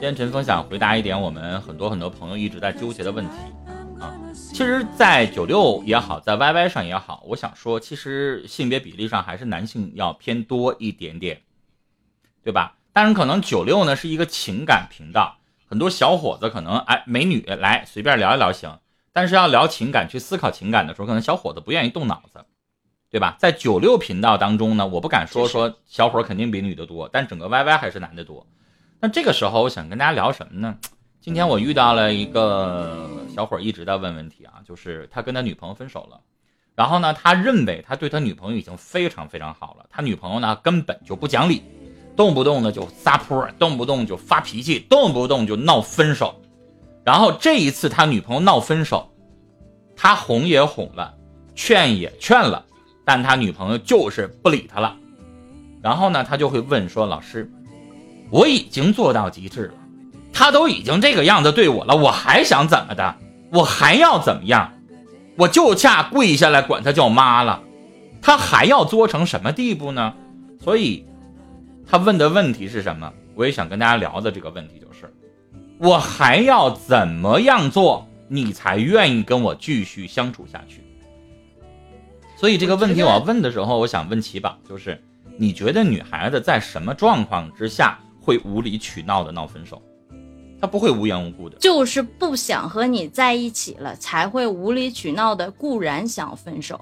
今天陈峰想回答一点我们很多很多朋友一直在纠结的问题啊。其实，在九六也好，在 YY 上也好，我想说，其实性别比例上还是男性要偏多一点点，对吧？但是，可能九六呢是一个情感频道，很多小伙子可能哎，美女来随便聊一聊行，但是要聊情感、去思考情感的时候，可能小伙子不愿意动脑子，对吧？在九六频道当中呢，我不敢说说小伙肯定比女的多，但整个 YY 还是男的多。那这个时候，我想跟大家聊什么呢？今天我遇到了一个小伙，一直在问问题啊，就是他跟他女朋友分手了，然后呢，他认为他对他女朋友已经非常非常好了，他女朋友呢根本就不讲理。动不动呢就撒泼，动不动就发脾气，动不动就闹分手。然后这一次他女朋友闹分手，他哄也哄了，劝也劝了，但他女朋友就是不理他了。然后呢，他就会问说：“老师，我已经做到极致了，他都已经这个样子对我了，我还想怎么的？我还要怎么样？我就差跪下来管他叫妈了，他还要作成什么地步呢？所以。”他问的问题是什么？我也想跟大家聊的这个问题就是，我还要怎么样做，你才愿意跟我继续相处下去？所以这个问题我要问的时候，我想问齐宝，就是你觉得女孩子在什么状况之下会无理取闹的闹分手？他不会无缘无故的，就是不想和你在一起了才会无理取闹的，固然想分手。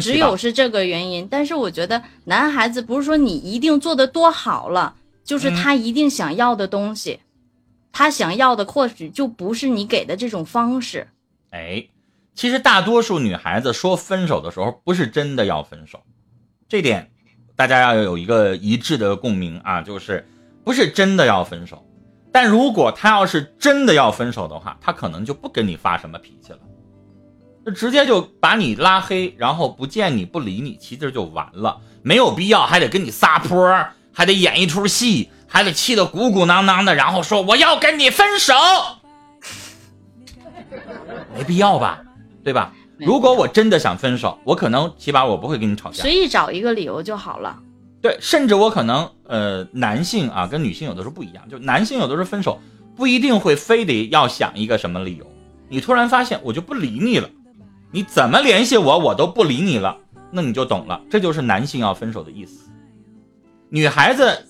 只有是这个原因，但是我觉得男孩子不是说你一定做的多好了，就是他一定想要的东西，他想要的或许就不是你给的这种方式。哎，其实大多数女孩子说分手的时候，不是真的要分手，这点大家要有一个一致的共鸣啊，就是不是真的要分手。但如果他要是真的要分手的话，他可能就不跟你发什么脾气了。就直接就把你拉黑，然后不见你不理你，其实就完了，没有必要还得跟你撒泼，还得演一出戏，还得气得鼓鼓囊囊的，然后说我要跟你分手，没必要吧，对吧？如果我真的想分手，我可能起码我不会跟你吵架，随意找一个理由就好了。对，甚至我可能呃，男性啊跟女性有的时候不一样，就男性有的时候分手不一定会非得要想一个什么理由，你突然发现我就不理你了。你怎么联系我，我都不理你了，那你就懂了，这就是男性要分手的意思。女孩子，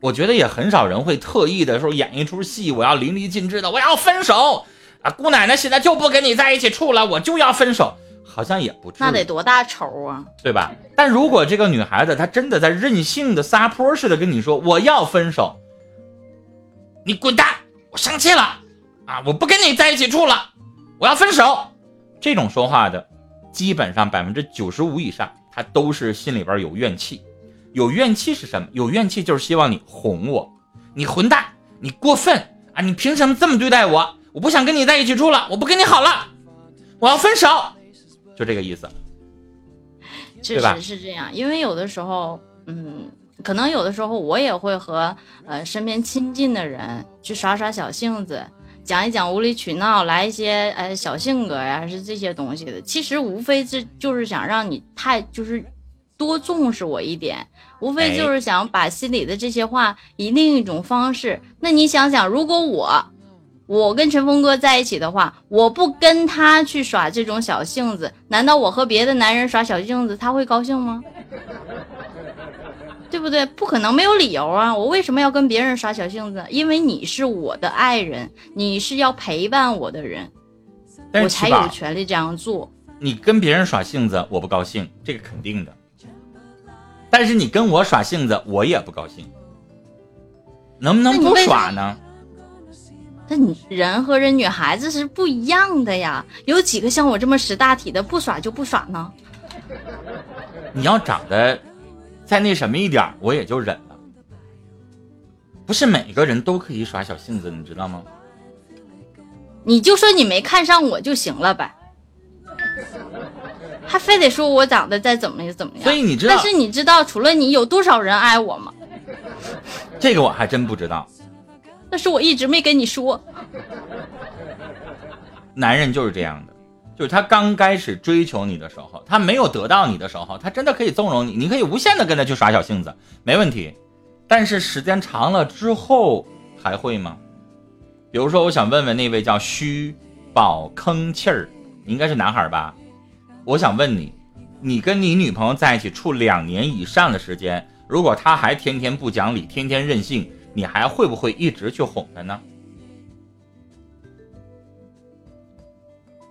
我觉得也很少人会特意的说演一出戏，我要淋漓尽致的，我要分手啊！姑奶奶现在就不跟你在一起处了，我就要分手，好像也不至于。那得多大仇啊，对吧？但如果这个女孩子她真的在任性的撒泼似的跟你说我要分手，你滚蛋，我生气了啊！我不跟你在一起处了，我要分手。这种说话的，基本上百分之九十五以上，她都是心里边有怨气。有怨气是什么？有怨气就是希望你哄我，你混蛋，你过分啊！你凭什么这么对待我？我不想跟你在一起住了，我不跟你好了，我要分手，就这个意思。确实是这样，因为有的时候，嗯，可能有的时候我也会和呃身边亲近的人去耍耍小性子。讲一讲无理取闹，来一些呃小性格呀，是这些东西的。其实无非是就是想让你太就是多重视我一点，无非就是想把心里的这些话以另一种方式。那你想想，如果我我跟陈峰哥在一起的话，我不跟他去耍这种小性子，难道我和别的男人耍小性子他会高兴吗？对不对？不可能没有理由啊！我为什么要跟别人耍小性子？因为你是我的爱人，你是要陪伴我的人，我才有权利这样做。你跟别人耍性子，我不高兴，这个肯定的。但是你跟我耍性子，我也不高兴。能不能不耍呢？那你人和人、女孩子是不一样的呀。有几个像我这么识大体的，不耍就不耍呢？你要长得。再那什么一点我也就忍了。不是每个人都可以耍小性子，你知道吗？你就说你没看上我就行了呗，还非得说我长得再怎么怎么样。所以你知道，但是你知道除了你有多少人爱我吗？这个我还真不知道。但是我一直没跟你说。男人就是这样的。就是他刚开始追求你的时候，他没有得到你的时候，他真的可以纵容你，你可以无限的跟他去耍小性子，没问题。但是时间长了之后，还会吗？比如说，我想问问那位叫虚宝吭气儿，你应该是男孩吧？我想问你，你跟你女朋友在一起处两年以上的时间，如果她还天天不讲理，天天任性，你还会不会一直去哄她呢？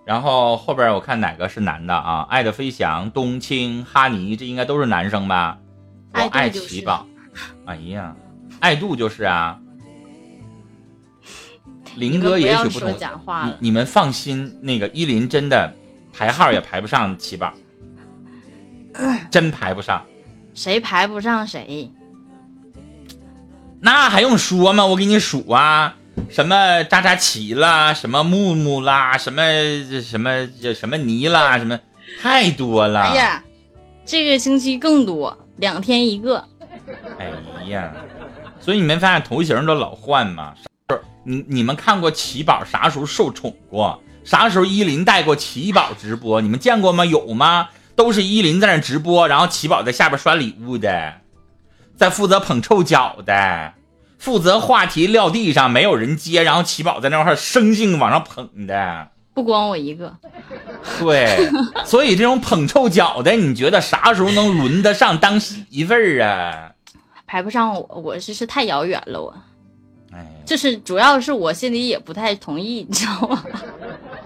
然后后边我看哪个是男的啊？爱的飞翔、冬青、哈尼，这应该都是男生吧？我爱奇宝，哎呀，爱度就是啊。林哥也许不同，你你们放心，那个依林真的排号也排不上奇宝，真排不上。谁排不上谁？那还用说吗？我给你数啊。什么扎扎奇啦，什么木木啦，什么什么什么泥啦，什么太多了。哎呀，这个星期更多，两天一个。哎呀，所以你没发现头型都老换吗？你你们看过奇宝啥时候受宠过？啥时候依林带过奇宝直播？你们见过吗？有吗？都是依林在那直播，然后奇宝在下边刷礼物的，在负责捧臭脚的。负责话题撂地上，没有人接，然后奇宝在那块生性往上捧的，不光我一个。对，所以这种捧臭脚的，你觉得啥时候能轮得上当媳妇儿啊？排不上我，我这是太遥远了，我。哎，就是主要是我心里也不太同意，你知道吗？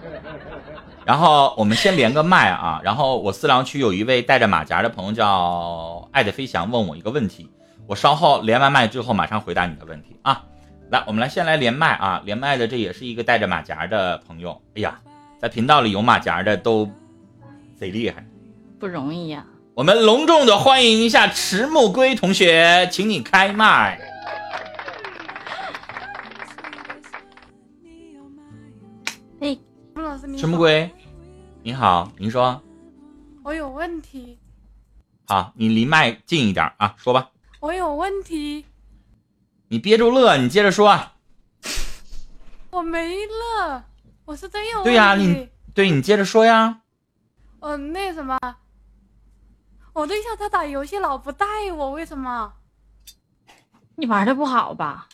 然后我们先连个麦啊，然后我四郎区有一位戴着马甲的朋友叫爱的飞翔，问我一个问题。我稍后连完麦之后，马上回答你的问题啊！来，我们来先来连麦啊！连麦的这也是一个带着马甲的朋友。哎呀，在频道里有马甲的都贼厉害，不容易呀！我们隆重的欢迎一下迟暮归同学，请你开麦。哎，迟木龟，你好，您说。我有问题。好，你离麦近一点啊，说吧。我有问题，你憋住乐，你接着说。我没乐，我是真有问题。对呀，你对你接着说呀。嗯，那什么，我对象他打游戏老不带我，为什么？你玩的不好吧？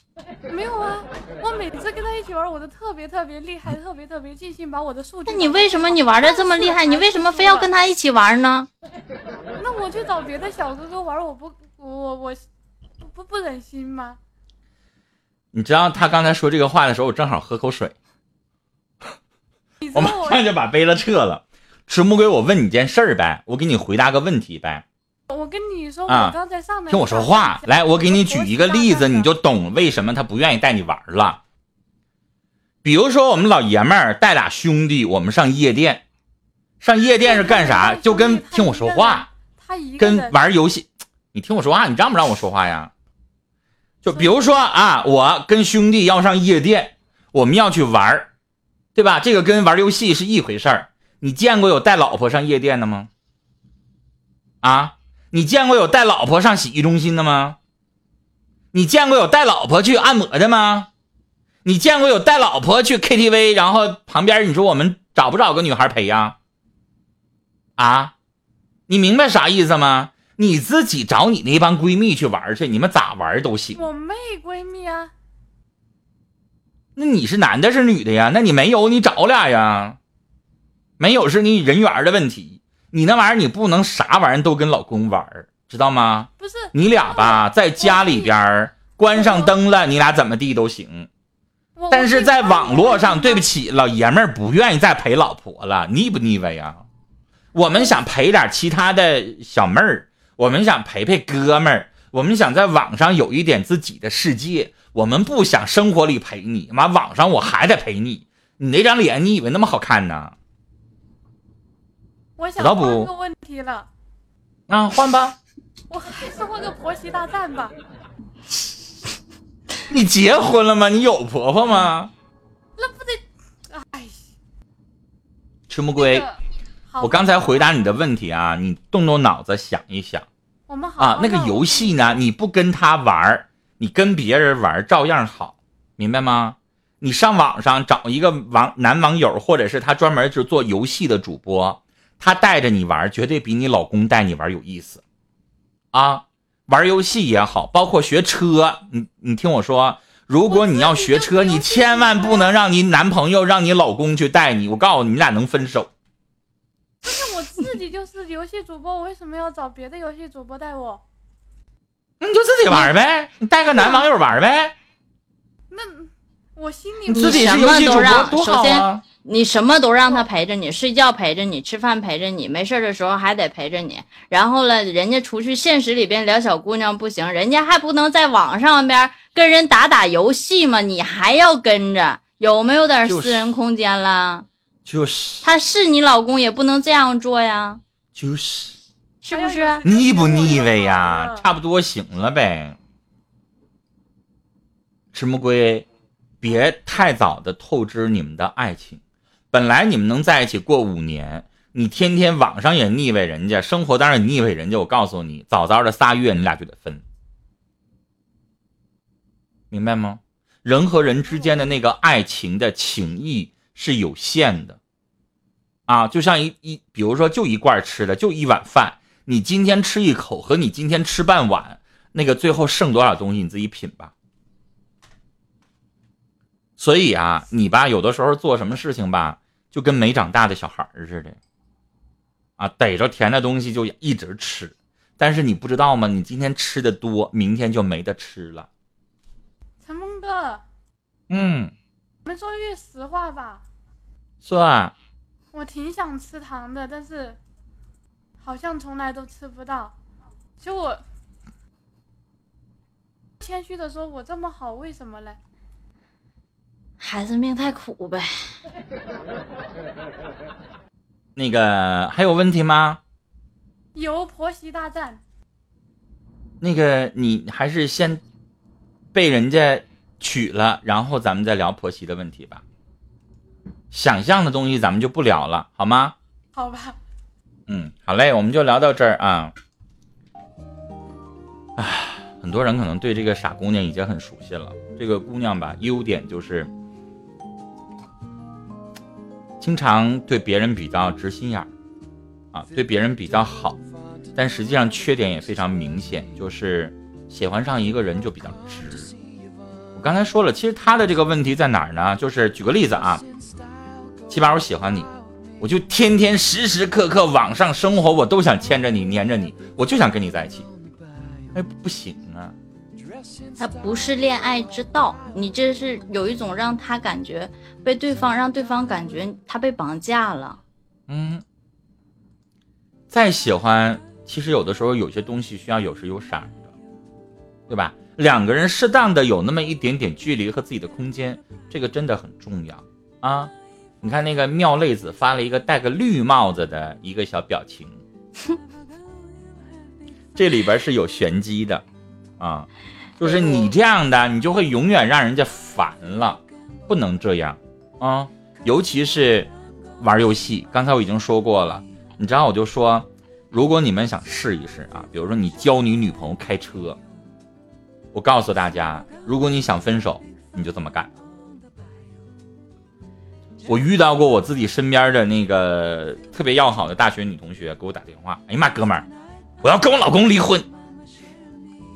没有啊，我每次跟他一起玩，我都特别特别厉害，特别特别尽兴，把我的数据。那你为什么你玩的这么厉害？你为什么非要跟他一起玩呢？那我去找别的小哥哥玩，我不。我我不不忍心吗？你知道他刚才说这个话的时候，我正好喝口水，我马上就把杯子撤了。迟木龟，我问你件事儿呗，我给你回答个问题呗。我跟你说，我刚才上听我说话，来，我给你举一个例子，你就懂为什么他不愿意带你玩了。比如说，我们老爷们儿带俩兄弟，我们上夜店，上夜店是干啥？就跟听我说话，跟玩游戏。你听我说话，你让不让我说话呀？就比如说啊，我跟兄弟要上夜店，我们要去玩对吧？这个跟玩游戏是一回事儿。你见过有带老婆上夜店的吗？啊，你见过有带老婆上洗浴中心的吗？你见过有带老婆去按摩的吗？你见过有带老婆去 KTV，然后旁边你说我们找不找个女孩陪呀？啊，你明白啥意思吗？你自己找你那帮闺蜜去玩去，你们咋玩都行。我没闺蜜啊。那你是男的，是女的呀？那你没有，你找俩呀。没有是你人缘的问题。你那玩意儿，你不能啥玩意儿都跟老公玩，知道吗？不是，你俩吧，在家里边关上灯了，你俩怎么地都行。但是在网络上，对不起，老爷们儿不愿意再陪老婆了，腻不腻歪呀？我们想陪点其他的小妹儿。我们想陪陪哥们儿，我们想在网上有一点自己的世界，我们不想生活里陪你，妈网上我还得陪你，你那张脸你以为那么好看呢？我想换个问题了，啊，换吧，我还是换个婆媳大战吧。你结婚了吗？你有婆婆吗？那不得，哎，赤木龟。我刚才回答你的问题啊，你动动脑子想一想。我们好啊，那个游戏呢，你不跟他玩，你跟别人玩照样好，明白吗？你上网上找一个网男网友，或者是他专门就做游戏的主播，他带着你玩，绝对比你老公带你玩有意思。啊，玩游戏也好，包括学车，你你听我说，如果你要学车，你千万不能让你男朋友、让你老公去带你。我告诉你，你俩能分手。但是我自己就是游戏主播，我为什么要找别的游戏主播带我？那你就自己玩呗，你带个男网友玩呗。那我心里你自己是游戏主播多好啊！你什么都让他陪着你，睡觉陪着你，吃饭陪着你，没事的时候还得陪着你。然后了，人家出去现实里边聊小姑娘不行，人家还不能在网上边跟人打打游戏吗？你还要跟着，有没有点私人空间了？就是他是你老公，也不能这样做呀。就是是不是？腻不腻歪呀？差不多行了呗。赤木龟，别太早的透支你们的爱情。本来你们能在一起过五年，你天天网上也腻歪人家，生活当然腻歪人家。我告诉你，早早的仨月你俩就得分，明白吗？人和人之间的那个爱情的情谊是有限的，啊，就像一一，比如说就一罐吃的，就一碗饭，你今天吃一口和你今天吃半碗，那个最后剩多少东西你自己品吧。所以啊，你吧，有的时候做什么事情吧。就跟没长大的小孩似的，啊，逮着甜的东西就一直吃，但是你不知道吗？你今天吃的多，明天就没得吃了。陈梦哥，嗯，我们说句实话吧，算。我挺想吃糖的，但是好像从来都吃不到。就我谦虚的说，我这么好，为什么嘞？孩子命太苦呗。那个还有问题吗？有婆媳大战。那个你还是先被人家娶了，然后咱们再聊婆媳的问题吧。想象的东西咱们就不聊了，好吗？好吧。嗯，好嘞，我们就聊到这儿啊。唉，很多人可能对这个傻姑娘已经很熟悉了。这个姑娘吧，优点就是。经常对别人比较直心眼儿，啊，对别人比较好，但实际上缺点也非常明显，就是喜欢上一个人就比较直。我刚才说了，其实她的这个问题在哪儿呢？就是举个例子啊，七八，我喜欢你，我就天天时时刻刻网上生活，我都想牵着你，黏着你，我就想跟你在一起，哎，不行啊。他不是恋爱之道，你这是有一种让他感觉被对方让对方感觉他被绑架了。嗯，再喜欢，其实有的时候有些东西需要有时有闪的，对吧？两个人适当的有那么一点点距离和自己的空间，这个真的很重要啊！你看那个妙泪子发了一个戴个绿帽子的一个小表情，这里边是有玄机的啊。就是你这样的，你就会永远让人家烦了，不能这样啊！尤其是玩游戏，刚才我已经说过了。你知道，我就说，如果你们想试一试啊，比如说你教你女朋友开车，我告诉大家，如果你想分手，你就这么干。我遇到过我自己身边的那个特别要好的大学女同学给我打电话，哎呀妈，哥们儿，我要跟我老公离婚，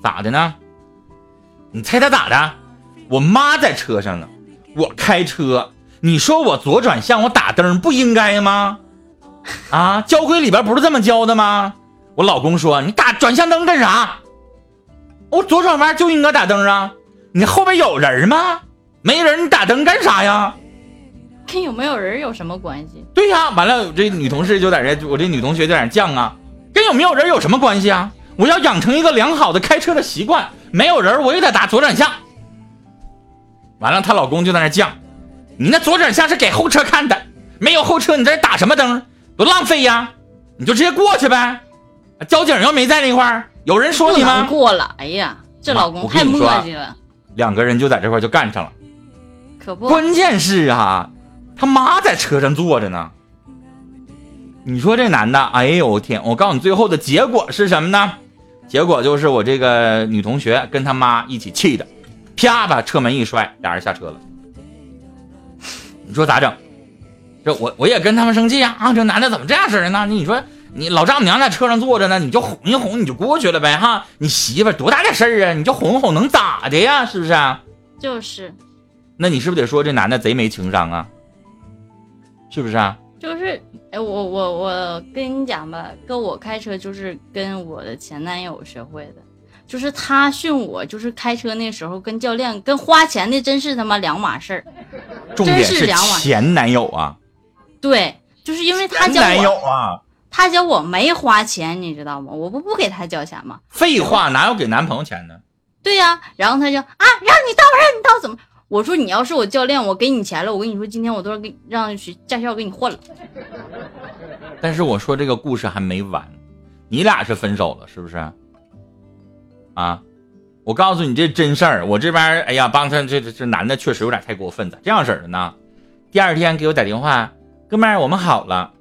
咋的呢？你猜他咋的？我妈在车上呢，我开车。你说我左转向，我打灯不应该吗？啊，交规里边不是这么教的吗？我老公说你打转向灯干啥？我左转弯就应该打灯啊！你后边有人吗？没人，你打灯干啥呀？跟有没有人有什么关系？对呀，完了，这女同事就在这，我这女同学就在那犟啊，跟有没有人有什么关系啊？我要养成一个良好的开车的习惯。没有人，我也得打左转向。完了，她老公就在那犟：“你那左转向是给后车看的，没有后车，你在这打什么灯？多浪费呀！你就直接过去呗。交警又没在那块儿，有人说你吗？过了。哎呀，这老公太磨叽了。两个人就在这块就干上了。可不，关键是啊，他妈在车上坐着呢。你说这男的，哎呦我天！我告诉你，最后的结果是什么呢？结果就是我这个女同学跟他妈一起气的，啪把车门一摔，俩人下车了。你说咋整？这我我也跟他们生气呀！啊，这男的怎么这样式的呢？你说你老丈母娘在车上坐着呢，你就哄一哄，你就过去了呗哈。你媳妇多大点事儿啊？你就哄哄能咋的呀？是不是？就是。那你是不是得说这男的贼没情商啊？是不是啊？就是，哎，我我我跟你讲吧，哥我开车就是跟我的前男友学会的，就是他训我，就是开车那时候跟教练跟花钱的真是他妈两码事儿。重点是前男友啊。对，就是因为他教我，他教我没花钱，你知道吗？我不不给他交钱吗？废话，哪有给男朋友钱呢？对呀，然后他就啊，让你倒，让你倒，怎么？我说你要是我教练，我给你钱了。我跟你说，今天我都要给让学驾校给你换了。但是我说这个故事还没完，你俩是分手了是不是？啊，我告诉你这真事儿。我这边哎呀，帮他这这这男的确实有点太过分了。这样式的呢，第二天给我打电话，哥们儿，我们好了。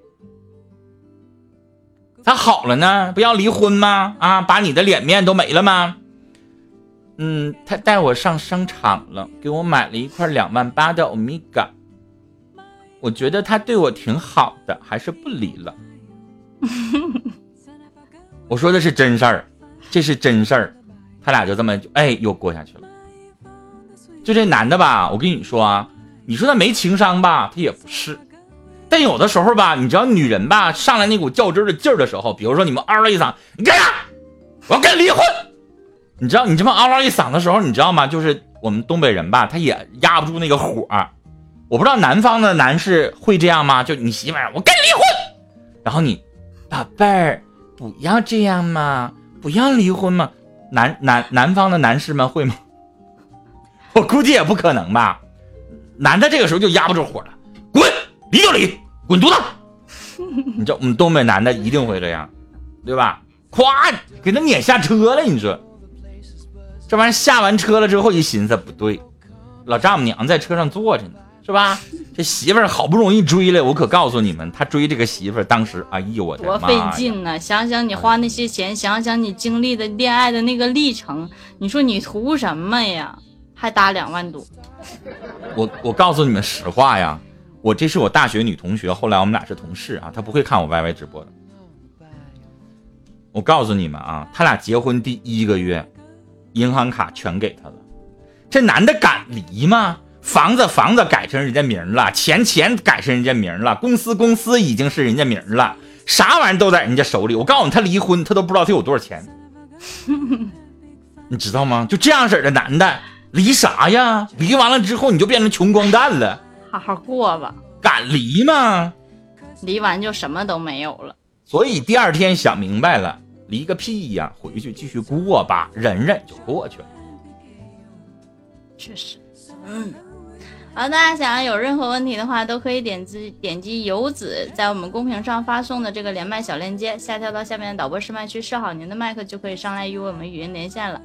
咋好了呢？不要离婚吗？啊，把你的脸面都没了吗？嗯，他带我上商场了，给我买了一块两万八的欧米伽。我觉得他对我挺好的，还是不离了。我说的是真事儿，这是真事儿。他俩就这么哎又过下去了。就这男的吧，我跟你说啊，你说他没情商吧，他也不是。但有的时候吧，你知道女人吧，上来那股较真的劲儿的时候，比如说你们嗷了一嗓，你干啥？我要跟你离婚。你知道你这么嗷嗷一嗓的时候，你知道吗？就是我们东北人吧，他也压不住那个火。我不知道南方的男士会这样吗？就你媳妇儿，我跟你离婚。然后你，宝贝儿，不要这样嘛，不要离婚嘛。南南南方的男士们会吗？我估计也不可能吧。男的这个时候就压不住火了，滚，离就离，滚犊子。你知道我们东北男的一定会这样，对吧？咵，给他撵下车了，你说。这玩意下完车了之后，一寻思不对，老丈母娘在车上坐着呢，是吧？这媳妇儿好不容易追来，我可告诉你们，他追这个媳妇儿，当时哎呦我的多费劲呢！想想你花那些钱，想想你经历的恋爱的那个历程，你说你图什么呀？还搭两万多。我我告诉你们实话呀，我这是我大学女同学，后来我们俩是同事啊，她不会看我 YY 直播的。我告诉你们啊，他俩结婚第一个月。银行卡全给他了，这男的敢离吗？房子房子改成人家名了，钱钱改成人家名了，公司公司已经是人家名了，啥玩意都在人家手里。我告诉你，他离婚他都不知道他有多少钱，你知道吗？就这样式的男的离啥呀？离完了之后你就变成穷光蛋了。好好过吧。敢离吗？离完就什么都没有了。所以第二天想明白了。离个屁呀！回去继续过吧，忍忍就过去了。确实，嗯。好，大家想要有任何问题的话，都可以点击点击游子在我们公屏上发送的这个连麦小链接，下跳到下面的导播试麦区，试好您的麦克就可以上来与我们语音连线了。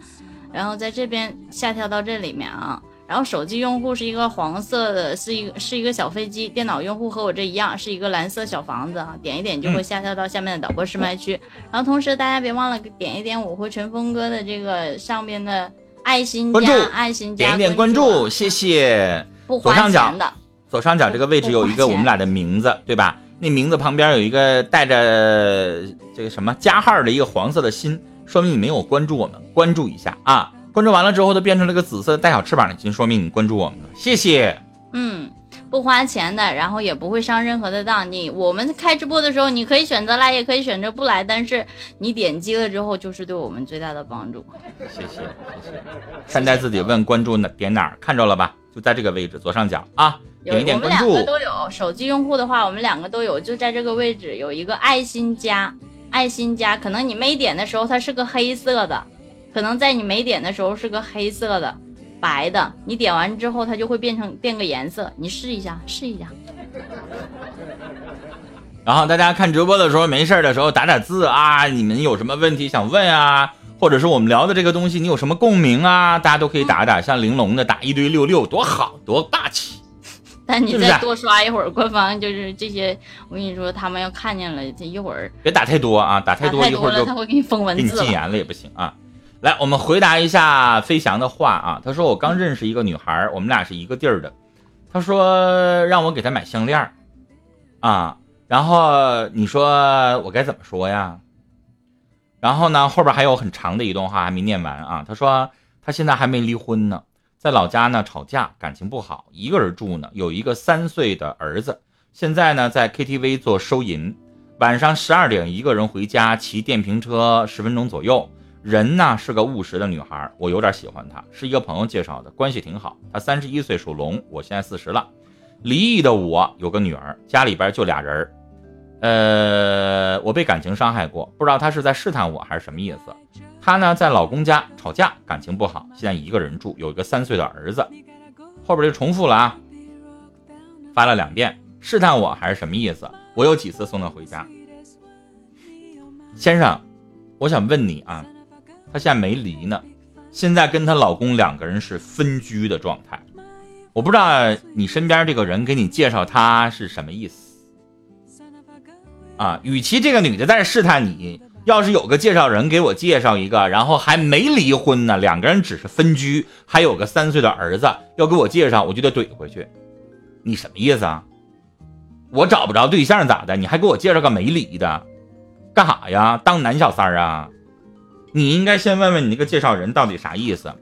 然后在这边下跳到这里面啊。然后手机用户是一个黄色的，是一个是一个小飞机。电脑用户和我这一样，是一个蓝色小房子啊。点一点就会下跳到下面的导播试麦区。然后同时大家别忘了点一点我和陈峰哥的这个上面的爱心加爱心加点一点关注，谢谢。不花钱的。左上角这个位置有一个我们俩的名字，对吧？那名字旁边有一个带着这个什么加号的一个黄色的心，说明你没有关注我们，关注一下啊。关注完了之后，它变成了个紫色带小翅膀的心，说明你关注我们了，谢谢。嗯，不花钱的，然后也不会上任何的当。你我们开直播的时候，你可以选择来，也可以选择不来，但是你点击了之后，就是对我们最大的帮助。谢谢，谢谢。善待自己，问关注哪点哪儿看着了吧？就在这个位置左上角啊，点一点关注。我们两个都有，手机用户的话，我们两个都有，就在这个位置有一个爱心加，爱心加，可能你没点的时候，它是个黑色的。可能在你没点的时候是个黑色的，白的，你点完之后它就会变成变个颜色，你试一下，试一下。然后大家看直播的时候没事的时候打打字啊，你们有什么问题想问啊，或者是我们聊的这个东西你有什么共鸣啊，大家都可以打打，像玲珑的打一堆六六多好多霸气。但你再多刷一会儿，官方就是这些，我跟你说他们要看见了，这一会儿别打太多啊，打太多一会儿就他会给你封文字，给你禁言了也不行啊。来，我们回答一下飞翔的话啊。他说我刚认识一个女孩，我们俩是一个地儿的。他说让我给她买项链啊。然后你说我该怎么说呀？然后呢，后边还有很长的一段话还没念完啊。他说他现在还没离婚呢，在老家呢吵架，感情不好，一个人住呢，有一个三岁的儿子，现在呢在 KTV 做收银，晚上十二点一个人回家，骑电瓶车十分钟左右。人呢是个务实的女孩，我有点喜欢她，是一个朋友介绍的，关系挺好。她三十一岁，属龙，我现在四十了。离异的我有个女儿，家里边就俩人呃，我被感情伤害过，不知道她是在试探我还是什么意思。她呢在老公家吵架，感情不好，现在一个人住，有一个三岁的儿子。后边就重复了啊，发了两遍，试探我还是什么意思？我有几次送她回家，先生，我想问你啊。她现在没离呢，现在跟她老公两个人是分居的状态。我不知道你身边这个人给你介绍她是什么意思啊？与其这个女的在这试探你，要是有个介绍人给我介绍一个，然后还没离婚呢，两个人只是分居，还有个三岁的儿子要给我介绍，我就得怼回去。你什么意思啊？我找不着对象咋的？你还给我介绍个没离的，干啥呀？当男小三儿啊？你应该先问问你那个介绍人到底啥意思。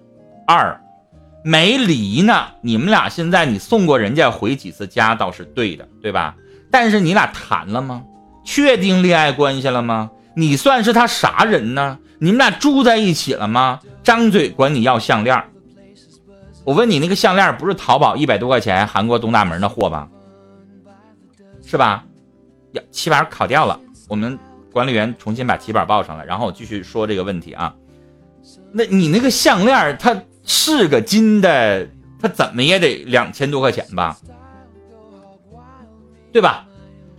二，没离呢，你们俩现在你送过人家回几次家倒是对的，对吧？但是你俩谈了吗？确定恋爱关系了吗？你算是他啥人呢？你们俩住在一起了吗？张嘴管你要项链，我问你那个项链不是淘宝一百多块钱韩国东大门的货吧？是吧？呀，起码考掉了，我们。管理员重新把棋板报上来，然后我继续说这个问题啊。那你那个项链它是个金的，它怎么也得两千多块钱吧？对吧？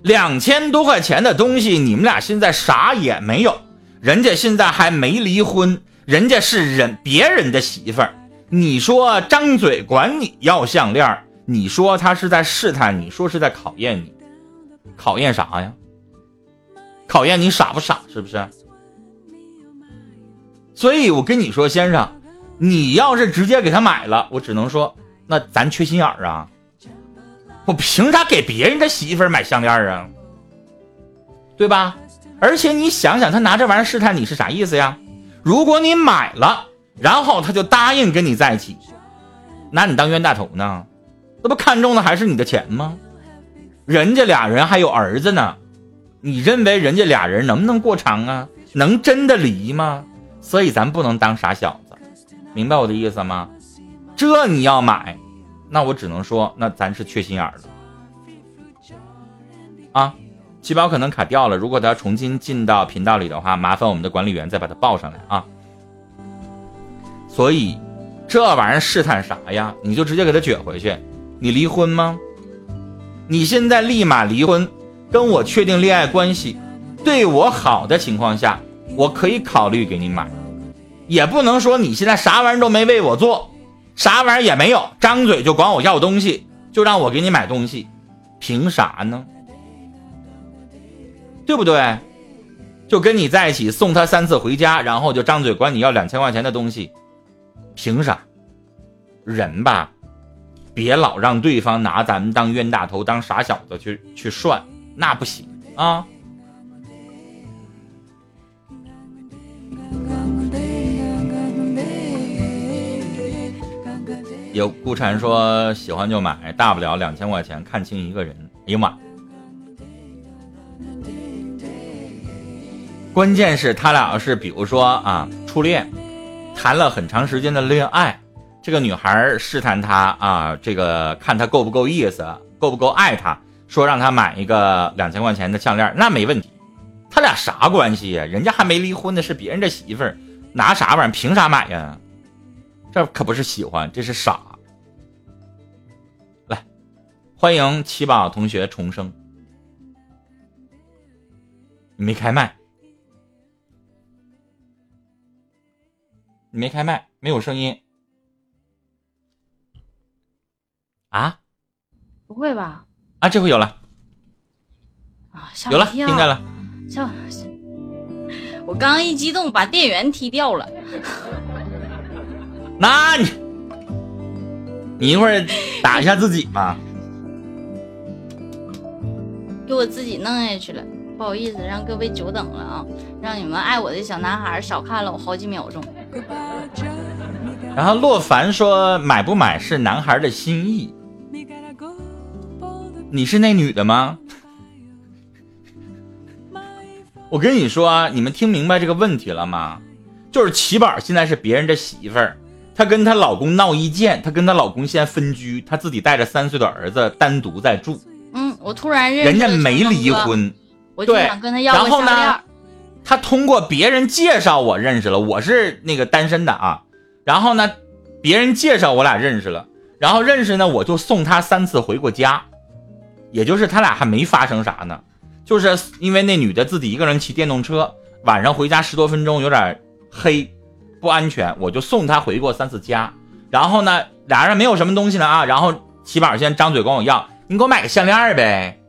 两千多块钱的东西，你们俩现在啥也没有，人家现在还没离婚，人家是人别人的媳妇儿。你说张嘴管你要项链，你说他是在试探你，说是在考验你，考验啥呀？考验你傻不傻，是不是？所以我跟你说，先生，你要是直接给他买了，我只能说，那咱缺心眼儿啊！我凭啥给别人的媳妇儿买项链啊？对吧？而且你想想，他拿这玩意儿试探你是啥意思呀？如果你买了，然后他就答应跟你在一起，拿你当冤大头呢？那不看中的还是你的钱吗？人家俩人还有儿子呢。你认为人家俩人能不能过长啊？能真的离吗？所以咱不能当傻小子，明白我的意思吗？这你要买，那我只能说，那咱是缺心眼儿了啊！七宝可能卡掉了，如果他要重新进到频道里的话，麻烦我们的管理员再把他报上来啊。所以，这玩意儿试探啥呀？你就直接给他撅回去。你离婚吗？你现在立马离婚。跟我确定恋爱关系，对我好的情况下，我可以考虑给你买，也不能说你现在啥玩意儿都没为我做，啥玩意儿也没有，张嘴就管我要东西，就让我给你买东西，凭啥呢？对不对？就跟你在一起送他三次回家，然后就张嘴管你要两千块钱的东西，凭啥？人吧，别老让对方拿咱们当冤大头、当傻小子去去涮。那不行啊！有顾禅说喜欢就买，大不了两千块钱看清一个人。哎呀妈！关键是他俩要是比如说啊初恋，谈了很长时间的恋爱，这个女孩试探他啊，这个看他够不够意思，够不够爱他。说让他买一个两千块钱的项链，那没问题。他俩啥关系呀？人家还没离婚呢，是别人的媳妇儿，拿啥玩意儿？凭啥买呀？这可不是喜欢，这是傻。来，欢迎七宝同学重生。你没开麦，你没开麦，没有声音。啊？不会吧？啊，这回有了，啊，有了，听见了。吓我刚刚一激动，把电源踢掉了。那你，你一会儿打一下自己吧。给我自己弄下去了，不好意思，让各位久等了啊！让你们爱我的小男孩少看了我好几秒钟。然后洛凡说买不买是男孩的心意。你是那女的吗？我跟你说啊，你们听明白这个问题了吗？就是齐宝现在是别人的媳妇儿，她跟她老公闹意见，她跟她老公现在分居，她自己带着三岁的儿子单独在住。嗯，我突然认识人家没离婚，我就想跟他要然后呢。他通过别人介绍我认识了，我是那个单身的啊。然后呢，别人介绍我俩认识了，然后认识呢，我就送他三次回过家，也就是他俩还没发生啥呢，就是因为那女的自己一个人骑电动车，晚上回家十多分钟有点黑，不安全，我就送她回过三次家。然后呢，俩人没有什么东西了啊，然后齐宝先张嘴管我要，你给我买个项链呗。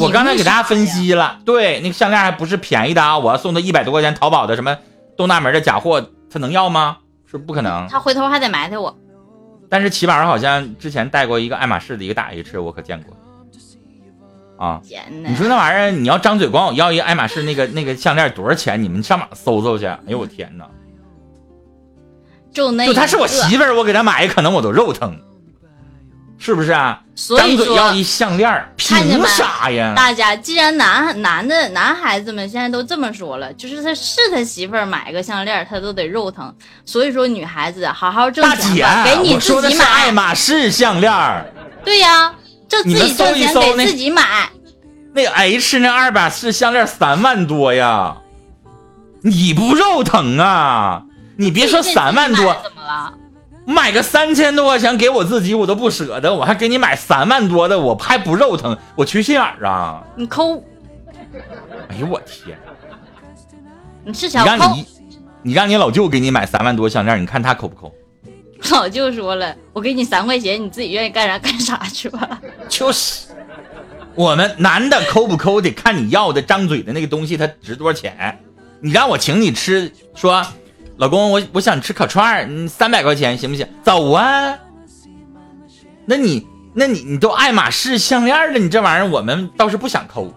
我刚才给大家分析了，对，那个项链还不是便宜的啊！我要送他一百多块钱淘宝的什么东大门的假货，他能要吗？是不可能。他回头还得埋汰我。但是齐宝好像之前带过一个爱马仕的一个大 H，我可见过。啊，你说那玩意儿，你要张嘴管我要一个爱马仕那个那个项链多少钱？你们上网搜搜去。哎呦我天哪！就那，就他是我媳妇儿，我给他买，可能我都肉疼。是不是啊？所以说要一项链，凭啥呀？大家既然男男的男孩子们现在都这么说了，就是他是他媳妇儿买个项链，他都得肉疼。所以说女孩子好好挣钱吧，给你自己买。爱马仕项链。对呀，就自己挣钱给自己买。那 H 那爱马仕项链三万多呀，你不肉疼啊？你别说三万多，怎么了？买个三千多块钱给我自己，我都不舍得，我还给你买三万多的，我还不肉疼，我缺心眼儿啊！你抠！哎呦我天！你是想让你你让你老舅给你买三万多项链，你看他抠不抠？老舅说了，我给你三块钱，你自己愿意干啥干啥去吧。就是，我们男的抠不抠得看你要的，张嘴的那个东西它值多少钱？你让我请你吃，说。老公，我我想吃烤串儿，你三百块钱行不行？走啊！那你那你你都爱马仕项链了，你这玩意儿我们倒是不想抠，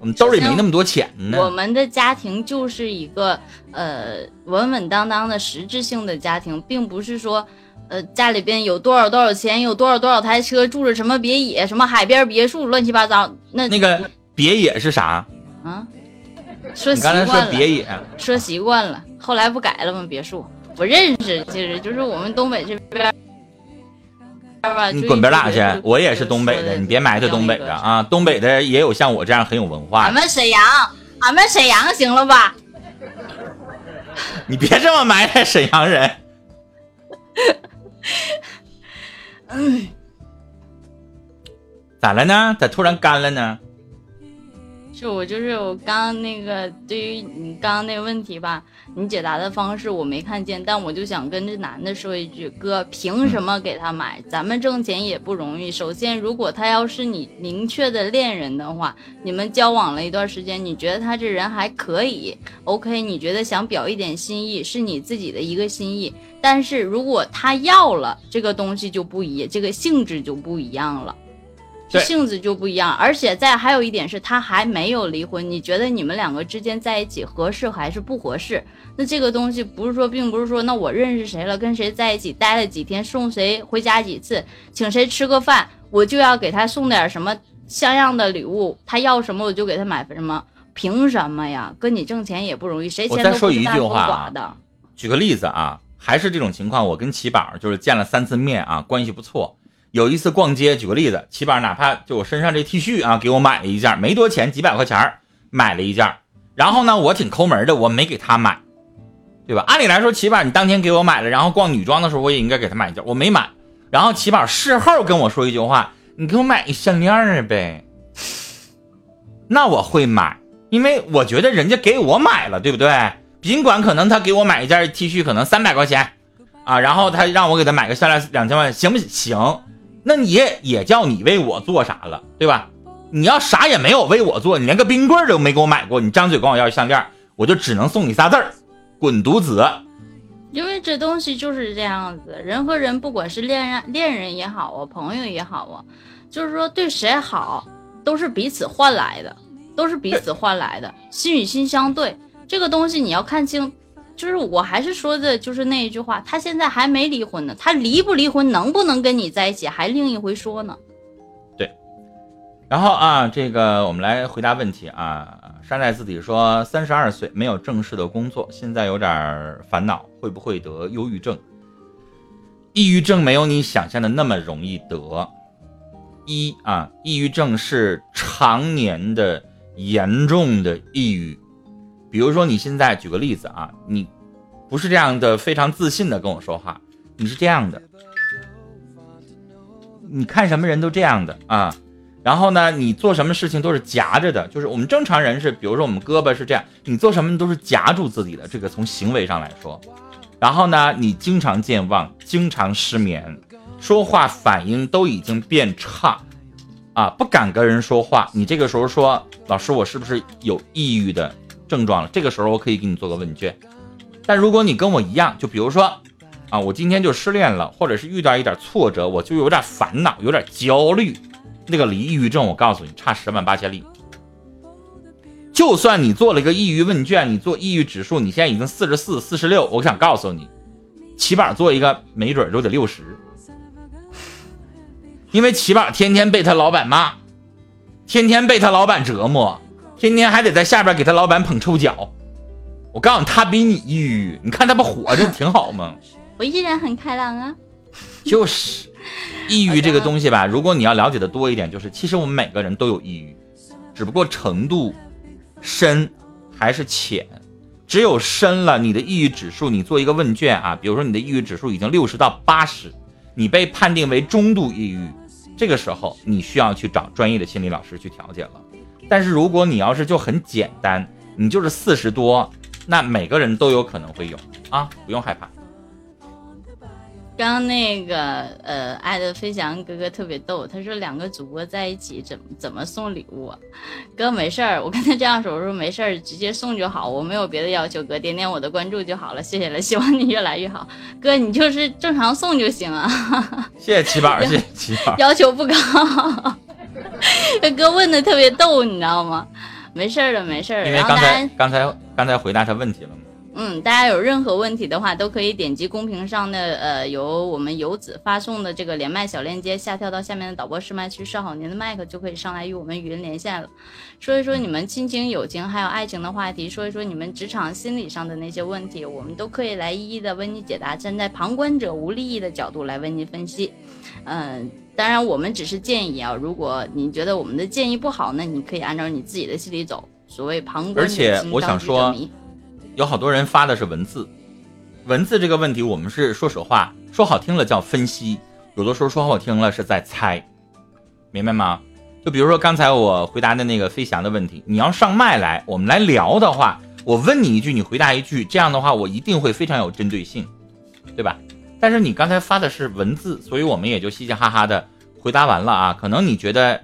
我们兜里没那么多钱呢。我们的家庭就是一个呃稳稳当当的实质性的家庭，并不是说呃家里边有多少多少钱，有多少多少台车，住着什么别野、什么海边别墅，乱七八糟。那那个别野是啥？啊？说习惯了。说别野，说习惯了。后来不改了吗？别墅我认识，其实就是我们东北这边。你滚边拉去！我也是东北的，你别埋汰东北的啊！东北的也有像我这样很有文化。俺们沈阳，俺们沈阳行了吧？你别这么埋汰沈阳人。嗯，咋了呢？咋突然干了呢？就我就是我刚那个对于你刚刚那个问题吧，你解答的方式我没看见，但我就想跟这男的说一句，哥凭什么给他买？咱们挣钱也不容易。首先，如果他要是你明确的恋人的话，你们交往了一段时间，你觉得他这人还可以，OK？你觉得想表一点心意是你自己的一个心意，但是如果他要了这个东西就不一，这个性质就不一样了。性子就不一样，而且再还有一点是，他还没有离婚。你觉得你们两个之间在一起合适还是不合适？那这个东西不是说，并不是说，那我认识谁了，跟谁在一起待了几天，送谁回家几次，请谁吃个饭，我就要给他送点什么像样的礼物，他要什么我就给他买什么，凭什么呀？跟你挣钱也不容易，谁钱都不大不寡的。举个例子啊，还是这种情况，我跟齐宝就是见了三次面啊，关系不错。有一次逛街，举个例子，起码哪怕就我身上这 T 恤啊，给我买了一件，没多钱，几百块钱买了一件。然后呢，我挺抠门的，我没给他买，对吧？按理来说，起码你当天给我买了，然后逛女装的时候，我也应该给他买一件，我没买。然后起码事后跟我说一句话：“你给我买一项链呗。”那我会买，因为我觉得人家给我买了，对不对？尽管可能他给我买一件 T 恤，可能三百块钱啊，然后他让我给他买个项链两千块，行不行？那你也叫你为我做啥了，对吧？你要啥也没有为我做，你连个冰棍都没给我买过，你张嘴管我要项链，我就只能送你仨字儿：滚犊子！因为这东西就是这样子，人和人不管是恋人恋人也好啊，朋友也好啊，就是说对谁好都是彼此换来的，都是彼此换来的，心与心相对。这个东西你要看清。就是我还是说的，就是那一句话，他现在还没离婚呢，他离不离婚，能不能跟你在一起，还另一回说呢。对。然后啊，这个我们来回答问题啊。山寨字体说，三十二岁没有正式的工作，现在有点烦恼，会不会得忧郁症？抑郁症没有你想象的那么容易得。一啊，抑郁症是常年的严重的抑郁。比如说，你现在举个例子啊，你不是这样的非常自信的跟我说话，你是这样的，你看什么人都这样的啊。然后呢，你做什么事情都是夹着的，就是我们正常人是，比如说我们胳膊是这样，你做什么都是夹住自己的，这个从行为上来说。然后呢，你经常健忘，经常失眠。说话反应都已经变差，啊，不敢跟人说话。你这个时候说，老师，我是不是有抑郁的症状了？这个时候我可以给你做个问卷。但如果你跟我一样，就比如说，啊，我今天就失恋了，或者是遇到一点挫折，我就有点烦恼，有点焦虑，那个离抑郁症，我告诉你，差十万八千里。就算你做了一个抑郁问卷，你做抑郁指数，你现在已经四十四、四十六，我想告诉你，起码做一个，没准就得六十。因为起码天天被他老板骂，天天被他老板折磨，天天还得在下边给他老板捧臭脚。我告诉你，他比你抑郁，你看他不活着挺好吗？我依然很开朗啊。就是抑郁这个东西吧，如果你要了解的多一点，就是其实我们每个人都有抑郁，只不过程度深还是浅。只有深了，你的抑郁指数，你做一个问卷啊，比如说你的抑郁指数已经六十到八十。你被判定为中度抑郁，这个时候你需要去找专业的心理老师去调解了。但是如果你要是就很简单，你就是四十多，那每个人都有可能会有啊，不用害怕。刚刚那个呃，爱的飞翔哥哥特别逗，他说两个主播在一起怎怎么送礼物？哥没事儿，我跟他这样说，我说没事儿，直接送就好，我没有别的要求，哥点点我的关注就好了，谢谢了，希望你越来越好，哥你就是正常送就行啊。谢谢七宝，谢谢七宝，要求不高。哥问的特别逗，你知道吗？没事儿的，没事儿。因为刚才刚才刚才回答他问题了吗？嗯，大家有任何问题的话，都可以点击公屏上的呃，由我们游子发送的这个连麦小链接，下跳到下面的导播试麦区设好您的麦克，就可以上来与我们语音连线了。说一说你们亲情、友情还有爱情的话题，说一说你们职场心理上的那些问题，我们都可以来一一的为你解答，站在旁观者无利益的角度来为您分析。嗯，当然我们只是建议啊，如果你觉得我们的建议不好，那你可以按照你自己的心理走。所谓旁观者清，当局者迷。有好多人发的是文字，文字这个问题，我们是说实话，说好听了叫分析，有的时候说好听了是在猜，明白吗？就比如说刚才我回答的那个飞翔的问题，你要上麦来，我们来聊的话，我问你一句，你回答一句，这样的话我一定会非常有针对性，对吧？但是你刚才发的是文字，所以我们也就嘻嘻哈哈的回答完了啊。可能你觉得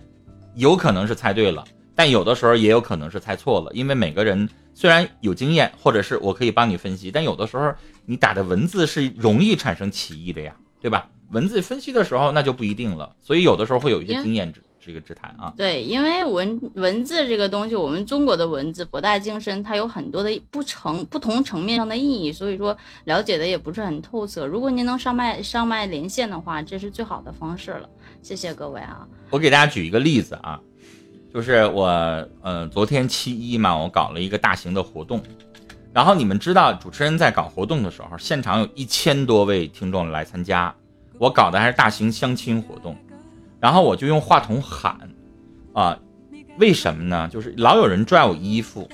有可能是猜对了，但有的时候也有可能是猜错了，因为每个人。虽然有经验，或者是我可以帮你分析，但有的时候你打的文字是容易产生歧义的呀，对吧？文字分析的时候那就不一定了，所以有的时候会有一些经验之这个之谈啊。对，因为文文字这个东西，我们中国的文字博大精深，它有很多的不成不同层面上的意义，所以说了解的也不是很透彻。如果您能上麦上麦连线的话，这是最好的方式了。谢谢各位啊！我给大家举一个例子啊。就是我，呃，昨天七一嘛，我搞了一个大型的活动，然后你们知道，主持人在搞活动的时候，现场有一千多位听众来参加，我搞的还是大型相亲活动，然后我就用话筒喊，啊，为什么呢？就是老有人拽我衣服，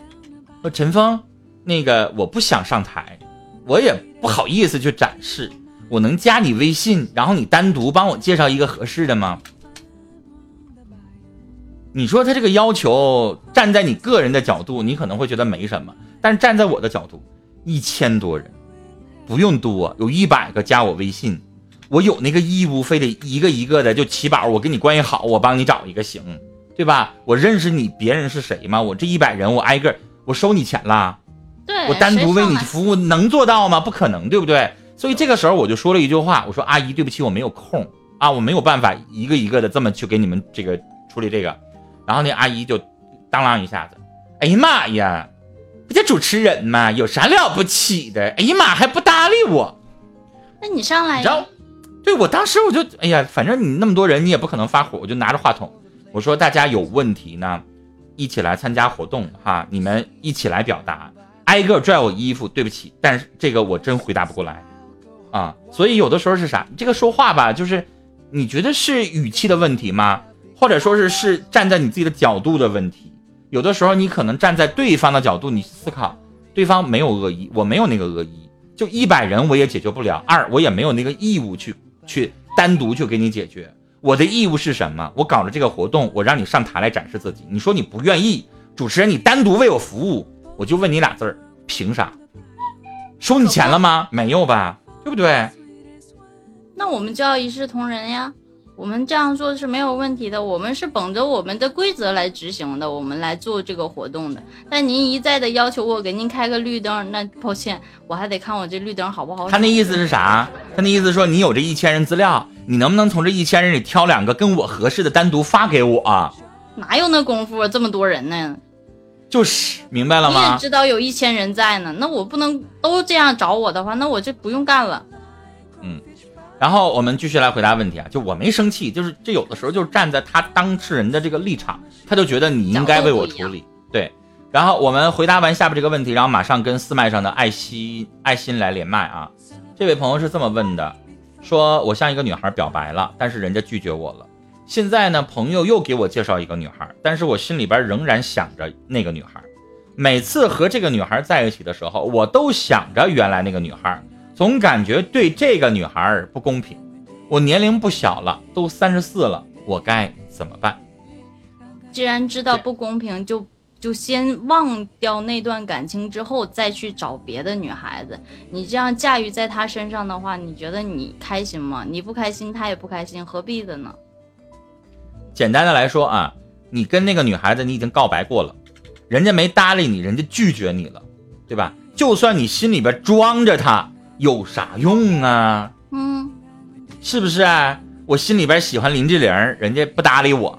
说陈峰，那个我不想上台，我也不好意思去展示，我能加你微信，然后你单独帮我介绍一个合适的吗？你说他这个要求，站在你个人的角度，你可能会觉得没什么，但是站在我的角度，一千多人，不用多，有一百个加我微信，我有那个义务，非得一个一个的就起宝，我跟你关系好，我帮你找一个行，对吧？我认识你，别人是谁吗？我这一百人，我挨个我收你钱了，对，我单独为你服务，能做到吗？不可能，对不对？所以这个时候我就说了一句话，我说阿姨，对不起，我没有空啊，我没有办法一个一个的这么去给你们这个处理这个。然后那阿姨就当啷一下子，哎呀妈呀，不就主持人吗，有啥了不起的？哎呀妈，还不搭理我？那你上来呀！对我当时我就哎呀，反正你那么多人，你也不可能发火，我就拿着话筒，我说大家有问题呢，一起来参加活动哈，你们一起来表达，挨个拽我衣服，对不起，但是这个我真回答不过来啊。所以有的时候是啥，这个说话吧，就是你觉得是语气的问题吗？或者说是是站在你自己的角度的问题？有的时候你可能站在对方的角度，你思考，对方没有恶意，我没有那个恶意，就一百人我也解决不了。二，我也没有那个义务去。去单独去给你解决，我的义务是什么？我搞了这个活动，我让你上台来展示自己。你说你不愿意，主持人你单独为我服务，我就问你俩字儿，凭啥？收你钱了吗？没有吧，对不对？那我们就要一视同仁呀。我们这样做是没有问题的，我们是本着我们的规则来执行的，我们来做这个活动的。但您一再的要求我给您开个绿灯，那抱歉，我还得看我这绿灯好不好。他那意思是啥？他那意思说你有这一千人资料，你能不能从这一千人里挑两个跟我合适的单独发给我？哪有那功夫啊？这么多人呢？就是明白了吗？你也知道有一千人在呢，那我不能都这样找我的话，那我就不用干了。嗯。然后我们继续来回答问题啊，就我没生气，就是这有的时候就是站在他当事人的这个立场，他就觉得你应该为我处理。对，然后我们回答完下边这个问题，然后马上跟四麦上的爱心爱心来连麦啊。这位朋友是这么问的，说我向一个女孩表白了，但是人家拒绝我了。现在呢，朋友又给我介绍一个女孩，但是我心里边仍然想着那个女孩。每次和这个女孩在一起的时候，我都想着原来那个女孩。总感觉对这个女孩不公平，我年龄不小了，都三十四了，我该怎么办？既然知道不公平，就就先忘掉那段感情，之后再去找别的女孩子。你这样驾驭在她身上的话，你觉得你开心吗？你不开心，她也不开心，何必的呢？简单的来说啊，你跟那个女孩子你已经告白过了，人家没搭理你，人家拒绝你了，对吧？就算你心里边装着她。有啥用啊？嗯，是不是啊？我心里边喜欢林志玲，人家不搭理我，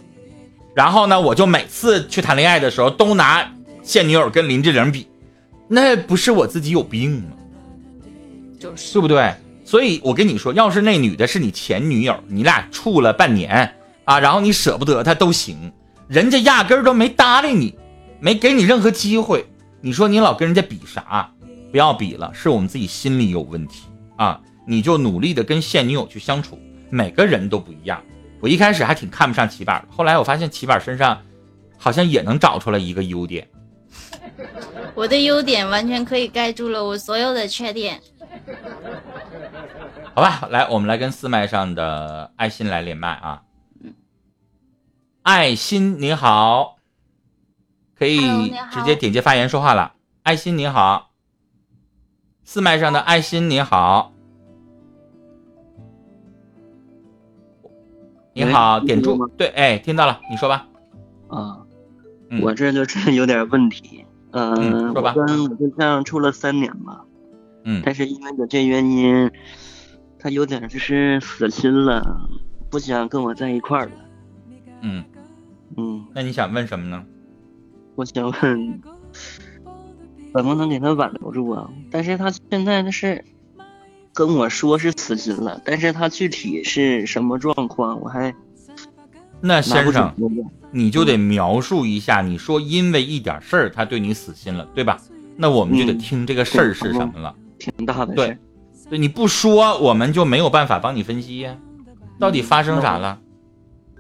然后呢，我就每次去谈恋爱的时候都拿现女友跟林志玲比，那不是我自己有病吗？就是，对不对？所以我跟你说，要是那女的是你前女友，你俩处了半年啊，然后你舍不得她都行，人家压根儿都没搭理你，没给你任何机会，你说你老跟人家比啥？不要比了，是我们自己心里有问题啊！你就努力的跟现女友去相处，每个人都不一样。我一开始还挺看不上齐板，后来我发现齐板身上好像也能找出来一个优点。我的优点完全可以盖住了我所有的缺点。好吧，来，我们来跟四麦上的爱心来连麦啊！爱心你好，可以直接点击发言说话了。爱心你好。四麦上的爱心你好，你好，点住对，哎，听到了，你说吧。啊，我这就是有点问题，嗯，说吧。我跟我对象处了三年吧，嗯，但是因为有这原因，他有点就是死心了，不想跟我在一块儿了。嗯嗯，那你想问什么呢？我想问。怎么能给他挽留住啊？但是他现在那是跟我说是死心了，但是他具体是什么状况，我还那先生，你就得描述一下。你说因为一点事儿他对你死心了，对吧？那我们就得听这个事儿是什么了。挺大的对，对，你不说我们就没有办法帮你分析呀。到底发生啥了？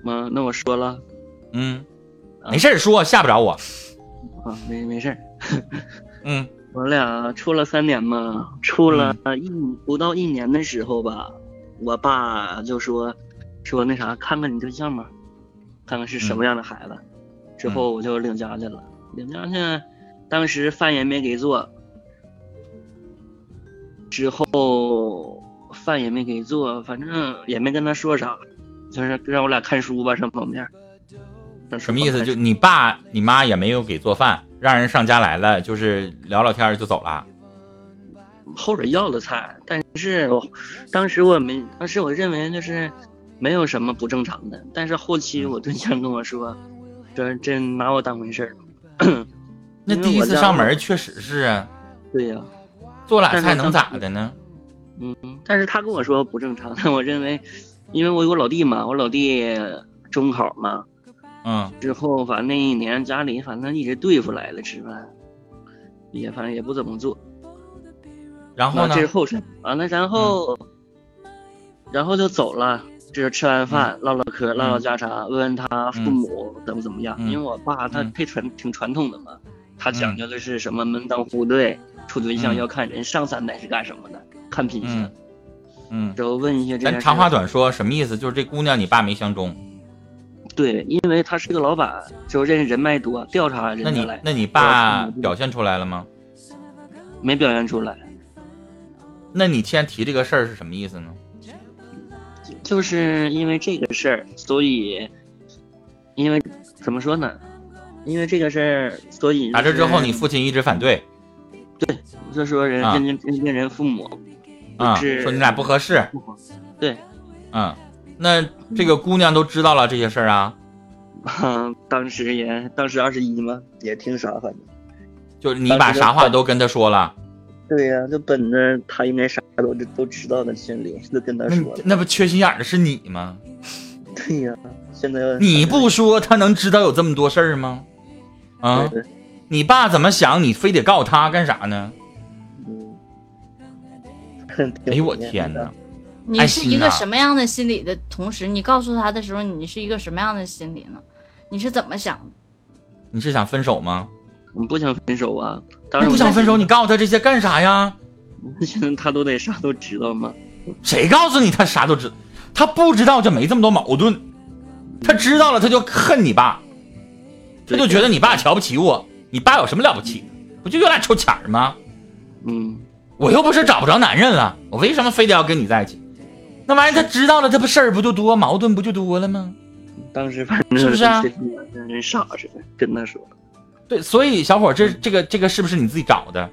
妈，那我说了，嗯，没事儿说，吓不着我。啊，没没事儿。嗯，我俩处了三年嘛，处了一不到一年的时候吧，我爸就说说那啥，看看你对象吧，看看是什么样的孩子。之后我就领家去了，领家去，当时饭也没给做，之后饭也没给做，反正也没跟他说啥，就是让我俩看书吧，上旁边。什么意思？就你爸你妈也没有给做饭。让人上家来了，就是聊聊天就走了。后边要了菜，但是我当时我没，当时我认为就是没有什么不正常的。但是后期我对象跟我说，说真拿我当回事儿。那第一次上门确实是啊。对呀。做俩菜能咋的呢？嗯，但是他跟我说不正常，但我认为，因为我有个老弟嘛，我老弟中考嘛，嗯，之后反正那一年家里反正一直对付来了吃饭，也反正也不怎么做。然后呢？这是后事。完了，然后，然后就走了。这是吃完饭唠唠嗑，唠唠家常，问问他父母怎么怎么样。因为我爸他忒传挺传统的嘛，他讲究的是什么门当户对。处对象要看人，上三代是干什么的？看品行。嗯，然后问一下这。咱长话短说，什么意思？就是这姑娘你爸没相中。对，因为他是个老板，就认识人脉多，调查人家来。那你爸表现出来了吗？没表现出来。那你既然提这个事儿是什么意思呢？就是因为这个事儿，所以，因为怎么说呢？因为这个事儿，所以打这之后，你父亲一直反对。对，就说人人家人家人父母啊，说你俩不合适。对，嗯，那这个姑娘都知道了这些事儿啊？啊，当时也当时二十一嘛，也挺傻，反正就是你把啥话都跟他说了。对呀，就本着他应该啥都都知道的心理，就跟他说。那不缺心眼的是你吗？对呀，现在你不说，他能知道有这么多事儿吗？啊？你爸怎么想？你非得告诉他干啥呢？嗯 哎呦我天哪！你是一个什么样的心理的同时，你告诉他的时候，你是一个什么样的心理呢？你是怎么想的？你是想分手吗？我不想分手啊！当然不想分手，你告诉他这些干啥呀？现在他都得啥都知道吗？谁告诉你他啥都知？他不知道就没这么多矛盾，他知道了他就恨你爸，他就觉得你爸瞧不起我。你爸有什么了不起？不就有俩臭钱儿吗？嗯，我又不是找不着男人了，我为什么非得要跟你在一起？那玩意儿他知道了，这不事儿不就多，矛盾不就多了吗？当时反正是不是啊？跟人傻似的跟他说。对，所以小伙，这这个这个是不是你自己找的？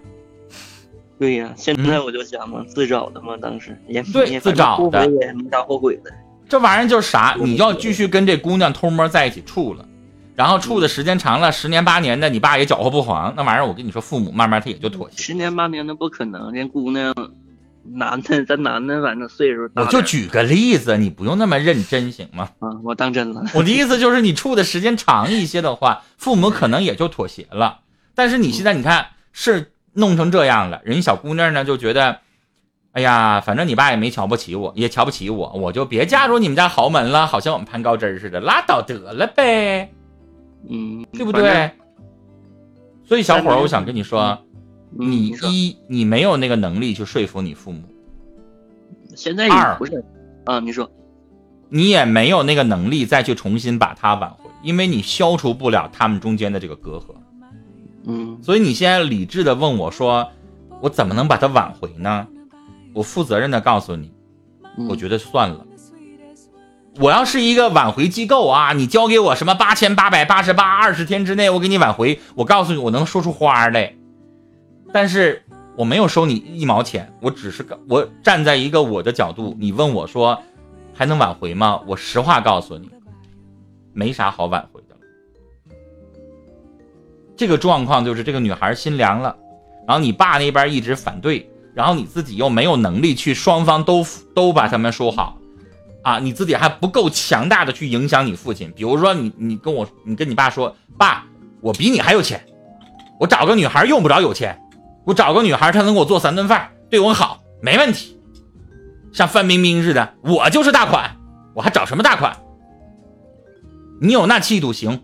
对呀，现在我就想嘛，自找的嘛，当时也对，自找的，也没啥后悔的。这玩意儿就是啥？你要继续跟这姑娘偷摸在一起处了。然后处的时间长了，十年八年的，你爸也搅和不黄，那玩意儿我跟你说，父母慢慢他也就妥协。十年八年的不可能，这姑娘，男的咱男的反正岁数大。我就举个例子，你不用那么认真行吗？啊，我当真了。我的意思就是你处的时间长一些的话，父母可能也就妥协了。但是你现在你看是弄成这样了，人家小姑娘呢就觉得，哎呀，反正你爸也没瞧不起我，也瞧不起我，我就别嫁入你们家豪门了，好像我们攀高枝似的，拉倒得了呗。嗯，对不对？所以小伙儿，我想跟你说，你一你没有那个能力去说服你父母。现在二不是啊，你说，你也没有那个能力再去重新把他挽回，因为你消除不了他们中间的这个隔阂。嗯，所以你现在理智的问我说，我怎么能把他挽回呢？我负责任的告诉你，我觉得算了。我要是一个挽回机构啊，你交给我什么八千八百八十八，二十天之内我给你挽回，我告诉你我能说出花来。但是我没有收你一毛钱，我只是我站在一个我的角度，你问我说还能挽回吗？我实话告诉你，没啥好挽回的了。这个状况就是这个女孩心凉了，然后你爸那边一直反对，然后你自己又没有能力去双方都都把他们说好。啊，你自己还不够强大的去影响你父亲。比如说，你你跟我，你跟你爸说，爸，我比你还有钱，我找个女孩用不着有钱，我找个女孩她能给我做三顿饭，对我好，没问题。像范冰冰似的，我就是大款，我还找什么大款？你有那气度行，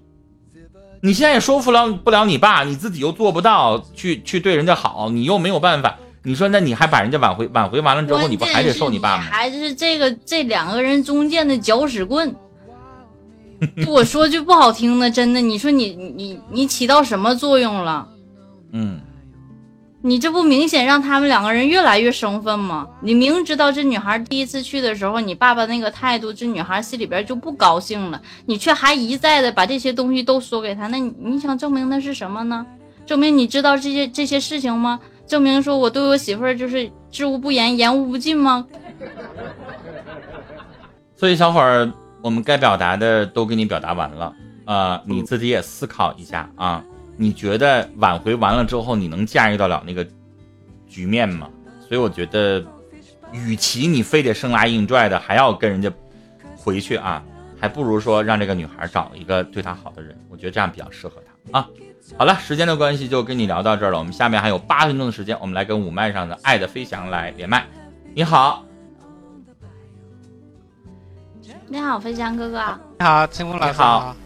你现在也说服了不了你爸，你自己又做不到去去对人家好，你又没有办法。你说，那你还把人家挽回挽回完了之后，你不还得受你爸吗？还是这个这两个人中间的搅屎棍。我说句不好听的，真的，你说你你你起到什么作用了？嗯，你这不明显让他们两个人越来越生分吗？你明知道这女孩第一次去的时候，你爸爸那个态度，这女孩心里边就不高兴了，你却还一再的把这些东西都说给她，那你你想证明的是什么呢？证明你知道这些这些事情吗？证明说我对我媳妇儿就是知无不言，言无不尽吗？所以小伙儿，我们该表达的都给你表达完了啊，你自己也思考一下啊。你觉得挽回完了之后，你能驾驭得了那个局面吗？所以我觉得，与其你非得生拉硬拽的，还要跟人家回去啊，还不如说让这个女孩找一个对她好的人。我觉得这样比较适合她啊。好了，时间的关系就跟你聊到这儿了。我们下面还有八分钟的时间，我们来跟五麦上的爱的飞翔来连麦。你好，你好，飞翔哥哥。你好，清风老师好。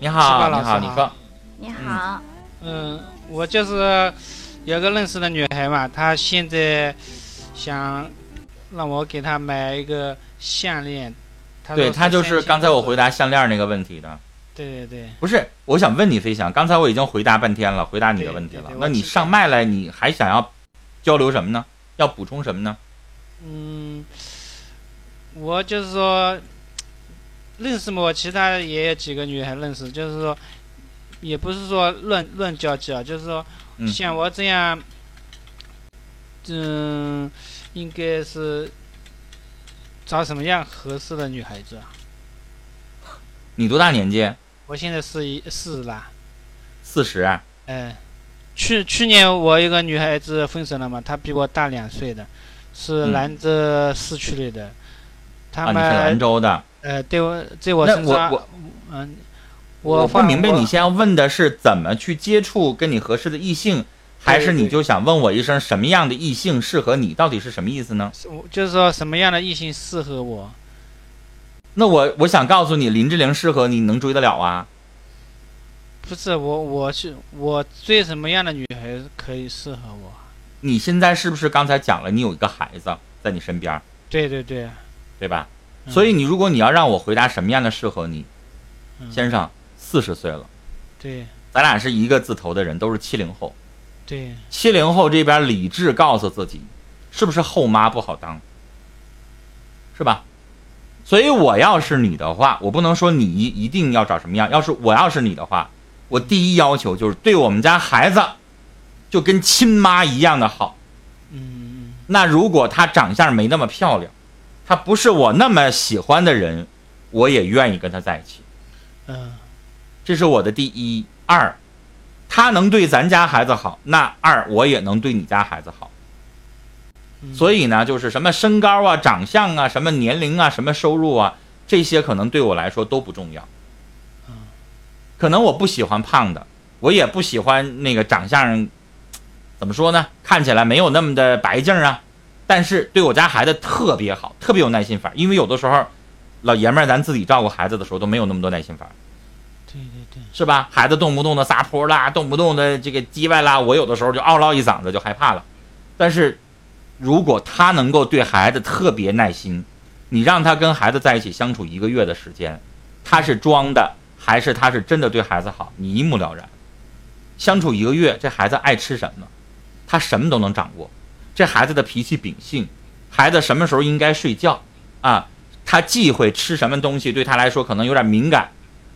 你好，你好，你说。你好。嗯，我就是有个认识的女孩嘛，她现在想让我给她买一个项链。对，她就是刚才我回答项链那个问题的。对对对，不是，我想问你飞翔，刚才我已经回答半天了，回答你的问题了。那你上麦来，你还想要交流什么呢？要补充什么呢？嗯，我就是说，认识我，其他也有几个女孩认识，就是说，也不是说乱乱交际啊，就是说，像我这样，嗯，应该是找什么样合适的女孩子啊？你多大年纪？我现在是一四十啦，四十啊？嗯，去去年我一个女孩子分手了嘛，她比我大两岁的，是兰州市区里的。啊，你是兰州的？呃，对我在我身上，我嗯，我不明白，你现在问的是怎么去接触跟你合适的异性，还是你就想问我一声什么样的异性适合你？到底是什么意思呢？就是说什么样的异性适合我？那我我想告诉你，林志玲适合你，能追得了啊？不是我，我是我追什么样的女孩可以适合我？你现在是不是刚才讲了，你有一个孩子在你身边？对对对，对吧？所以你如果你要让我回答什么样的适合你，先生四十岁了，对，咱俩是一个字头的人，都是七零后，对，七零后这边理智告诉自己，是不是后妈不好当？是吧？所以我要是你的话，我不能说你一定要找什么样。要是我要是你的话，我第一要求就是对我们家孩子，就跟亲妈一样的好。嗯。那如果她长相没那么漂亮，她不是我那么喜欢的人，我也愿意跟她在一起。嗯。这是我的第一二，他能对咱家孩子好，那二我也能对你家孩子好。所以呢，就是什么身高啊、长相啊、什么年龄啊、什么收入啊，这些可能对我来说都不重要。可能我不喜欢胖的，我也不喜欢那个长相，怎么说呢？看起来没有那么的白净啊。但是对我家孩子特别好，特别有耐心法。因为有的时候，老爷们儿咱自己照顾孩子的时候都没有那么多耐心法。是吧？孩子动不动的撒泼啦，动不动的这个叽歪啦，我有的时候就嗷唠一嗓子就害怕了。但是。如果他能够对孩子特别耐心，你让他跟孩子在一起相处一个月的时间，他是装的还是他是真的对孩子好，你一目了然。相处一个月，这孩子爱吃什么，他什么都能掌握。这孩子的脾气秉性，孩子什么时候应该睡觉啊？他忌讳吃什么东西，对他来说可能有点敏感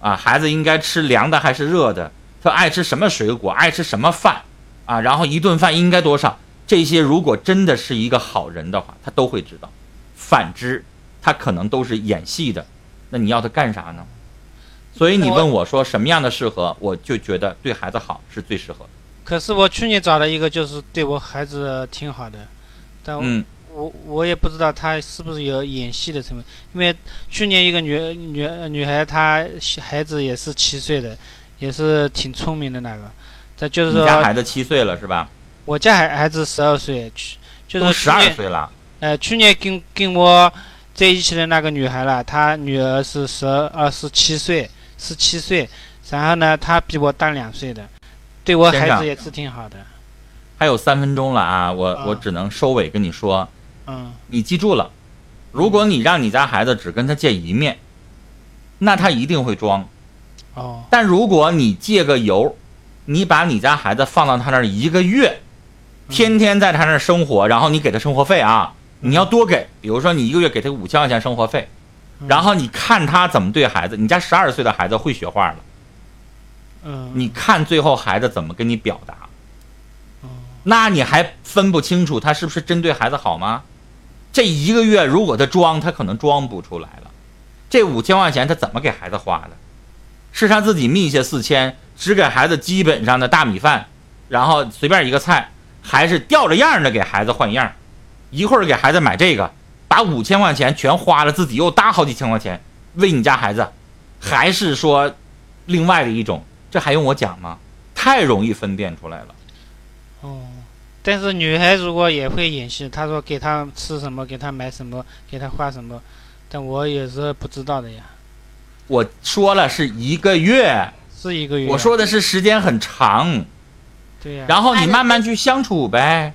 啊。孩子应该吃凉的还是热的？他爱吃什么水果？爱吃什么饭啊？然后一顿饭应该多少？这些如果真的是一个好人的话，他都会知道；反之，他可能都是演戏的。那你要他干啥呢？所以你问我说什么样的适合，我就觉得对孩子好是最适合的。可是我去年找了一个，就是对我孩子挺好的，但我我也不知道他是不是有演戏的成分。因为去年一个女女女孩，她孩子也是七岁的，也是挺聪明的那个。这就是说，你家孩子七岁了是吧？我家孩孩子十二岁，去就是十二岁了。呃，去年跟跟我在一起的那个女孩了，她女儿是十二十七岁，十七岁。然后呢，她比我大两岁的，对我孩子也是挺好的。还有三分钟了啊，我我只能收尾跟你说，嗯，你记住了，如果你让你家孩子只跟他见一面，那他一定会装。哦。但如果你借个油，你把你家孩子放到他那儿一个月。天天在他那儿生活，然后你给他生活费啊，你要多给，比如说你一个月给他五千块钱生活费，然后你看他怎么对孩子。你家十二岁的孩子会学话了，嗯，你看最后孩子怎么跟你表达，那你还分不清楚他是不是针对孩子好吗？这一个月如果他装，他可能装不出来了，这五千块钱他怎么给孩子花的？是他自己密下四千，只给孩子基本上的大米饭，然后随便一个菜，还是吊着样的给孩子换样，一会儿给孩子买这个，把五千块钱全花了，自己又搭好几千块钱为你家孩子，还是说另外的一种？这还用我讲吗？太容易分辨出来了。哦，但是女孩如果也会演戏，她说给她吃什么，给她买什么，给她花什么，但我也是不知道的呀。我说了是一个月，是一个月。我说的是时间很长。对呀。然后你慢慢去相处呗。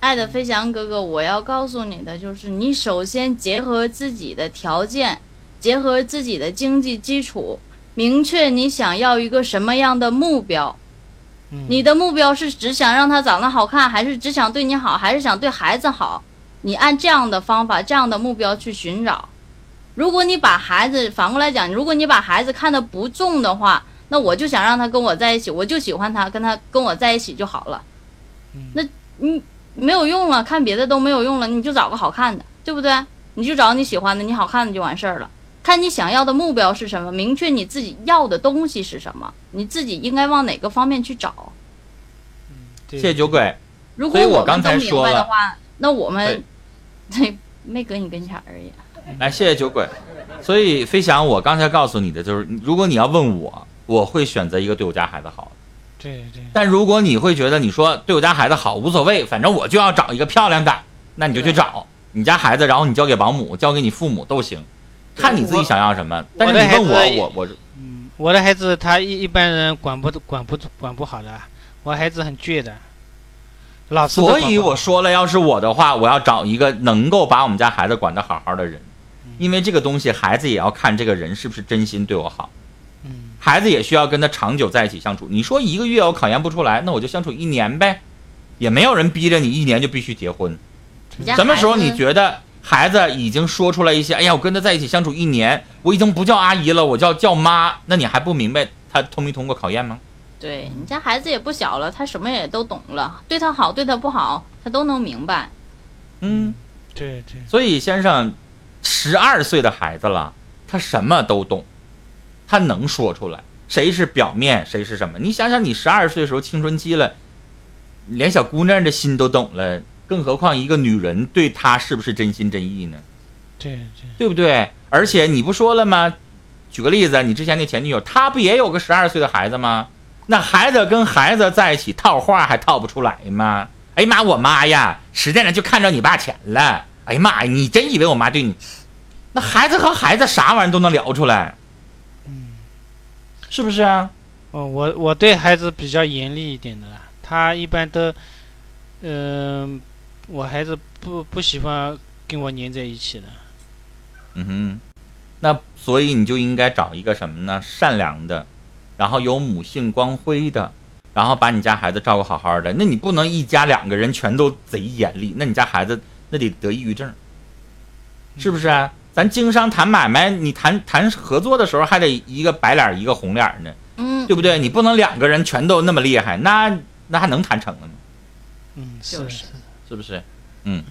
爱的飞翔哥哥，我要告诉你的就是，你首先结合自己的条件，结合自己的经济基础，明确你想要一个什么样的目标。你的目标是只想让他长得好看，还是只想对你好，还是想对孩子好？你按这样的方法、这样的目标去寻找。如果你把孩子反过来讲，如果你把孩子看得不重的话，那我就想让他跟我在一起，我就喜欢他，跟他跟我在一起就好了。那你没有用了，看别的都没有用了，你就找个好看的，对不对？你就找你喜欢的，你好看的就完事儿了。看你想要的目标是什么，明确你自己要的东西是什么，你自己应该往哪个方面去找。谢谢酒鬼。如果我们都明白的话，那我们对 没搁你跟前而已。来，谢谢酒鬼。所以飞翔，我刚才告诉你的就是，如果你要问我，我会选择一个对我家孩子好。对对。但如果你会觉得你说对我家孩子好无所谓，反正我就要找一个漂亮的，那你就去找你家孩子，然后你交给保姆，交给你父母都行。看你自己想要什么，但是你问我，我我嗯，我的孩子他一一般人管不管不管不好的，我孩子很倔的，老所以我说了，要是我的话，我要找一个能够把我们家孩子管得好好的人，因为这个东西孩子也要看这个人是不是真心对我好，嗯，孩子也需要跟他长久在一起相处。你说一个月我考研不出来，那我就相处一年呗，也没有人逼着你一年就必须结婚，什么时候你觉得？孩子已经说出来一些，哎呀，我跟他在一起相处一年，我已经不叫阿姨了，我叫叫妈。那你还不明白他通没通过考验吗？对你家孩子也不小了，他什么也都懂了，对他好，对他不好，他都能明白。嗯，对对。所以先生，十二岁的孩子了，他什么都懂，他能说出来，谁是表面，谁是什么？你想想，你十二岁的时候青春期了，连小姑娘的心都懂了。更何况一个女人对他是不是真心真意呢？对对，对不对？而且你不说了吗？举个例子，你之前那前女友，她不也有个十二岁的孩子吗？那孩子跟孩子在一起套话还套不出来吗？哎呀妈，我妈呀，实在呢就看着你爸钱了。哎呀妈呀，你真以为我妈对你？那孩子和孩子啥玩意都能聊出来，嗯，是不是啊？哦，我我对孩子比较严厉一点的，他一般都，嗯。我孩子不不喜欢跟我粘在一起的，嗯哼，那所以你就应该找一个什么呢？善良的，然后有母性光辉的，然后把你家孩子照顾好好的。那你不能一家两个人全都贼严厉，那你家孩子那得得抑郁症，是不是啊？咱经商谈买卖，你谈谈合作的时候还得一个白脸一个红脸呢，嗯，对不对？你不能两个人全都那么厉害，那那还能谈成了吗？嗯，是是。是不是？嗯，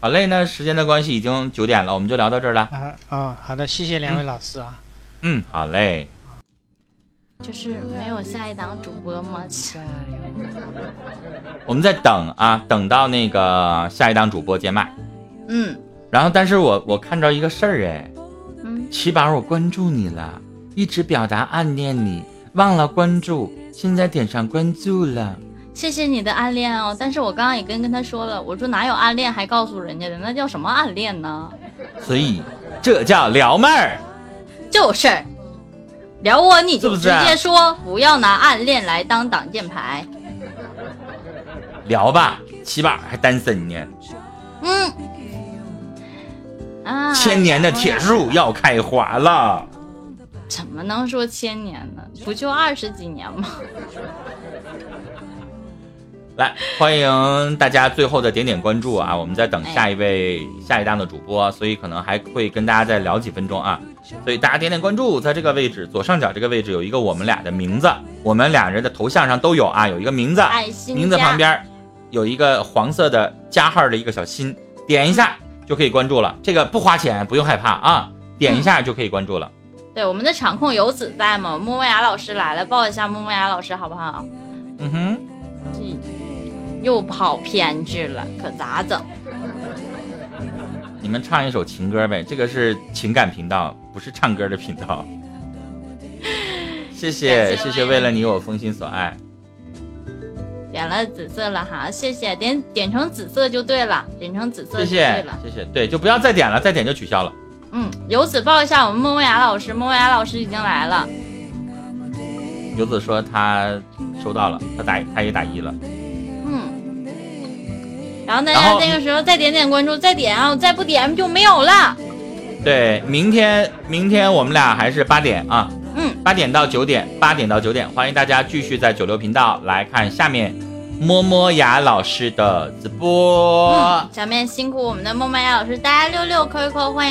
好嘞，那时间的关系已经九点了，我们就聊到这儿了。啊啊，好的，谢谢两位老师啊。嗯，好嘞。就是没有下一档主播吗？我们在等啊，等到那个下一档主播接麦。嗯。然后，但是我我看着一个事儿哎，嗯，七宝，我关注你了，一直表达暗恋你，忘了关注，现在点上关注了。谢谢你的暗恋哦，但是我刚刚也跟跟他说了，我说哪有暗恋还告诉人家的，那叫什么暗恋呢？所以这叫撩妹儿，就是撩我你就直接说，不要拿暗恋来当挡箭牌。聊吧，起码还单身呢。嗯，啊，千年的铁树要开花了。怎么能说千年呢？不就二十几年吗？来，欢迎大家最后的点点关注啊！我们在等下一位下一档的主播，所以可能还会跟大家再聊几分钟啊！所以大家点点关注，在这个位置左上角这个位置有一个我们俩的名字，我们俩人的头像上都有啊，有一个名字，名字旁边有一个黄色的加号的一个小心，点一下就可以关注了。这个不花钱，不用害怕啊，点一下就可以关注了。对，我们的场控游子在吗？木木雅老师来了，抱一下木木雅老师好不好？嗯哼，又跑偏去了，可咋整？你们唱一首情歌呗，这个是情感频道，不是唱歌的频道。谢谢谢谢，为了你我封心所爱。点了紫色了哈，谢谢点点成紫色就对了，点成紫色就对了，谢谢对，就不要再点了，再点就取消了。嗯，游子报一下我们莫莫雅老师，莫莫雅老师已经来了。游子说他收到了，他打他也打一了。嗯，然后大家那个时候再点点关注，再点啊，再不点就没有了。对，明天明天我们俩还是八点啊。嗯，八点到九点，八点到九点，欢迎大家继续在九六频道来看下面摸摸牙老师的直播。下面辛苦我们的摸摸牙老师，大家六六扣一扣，欢迎。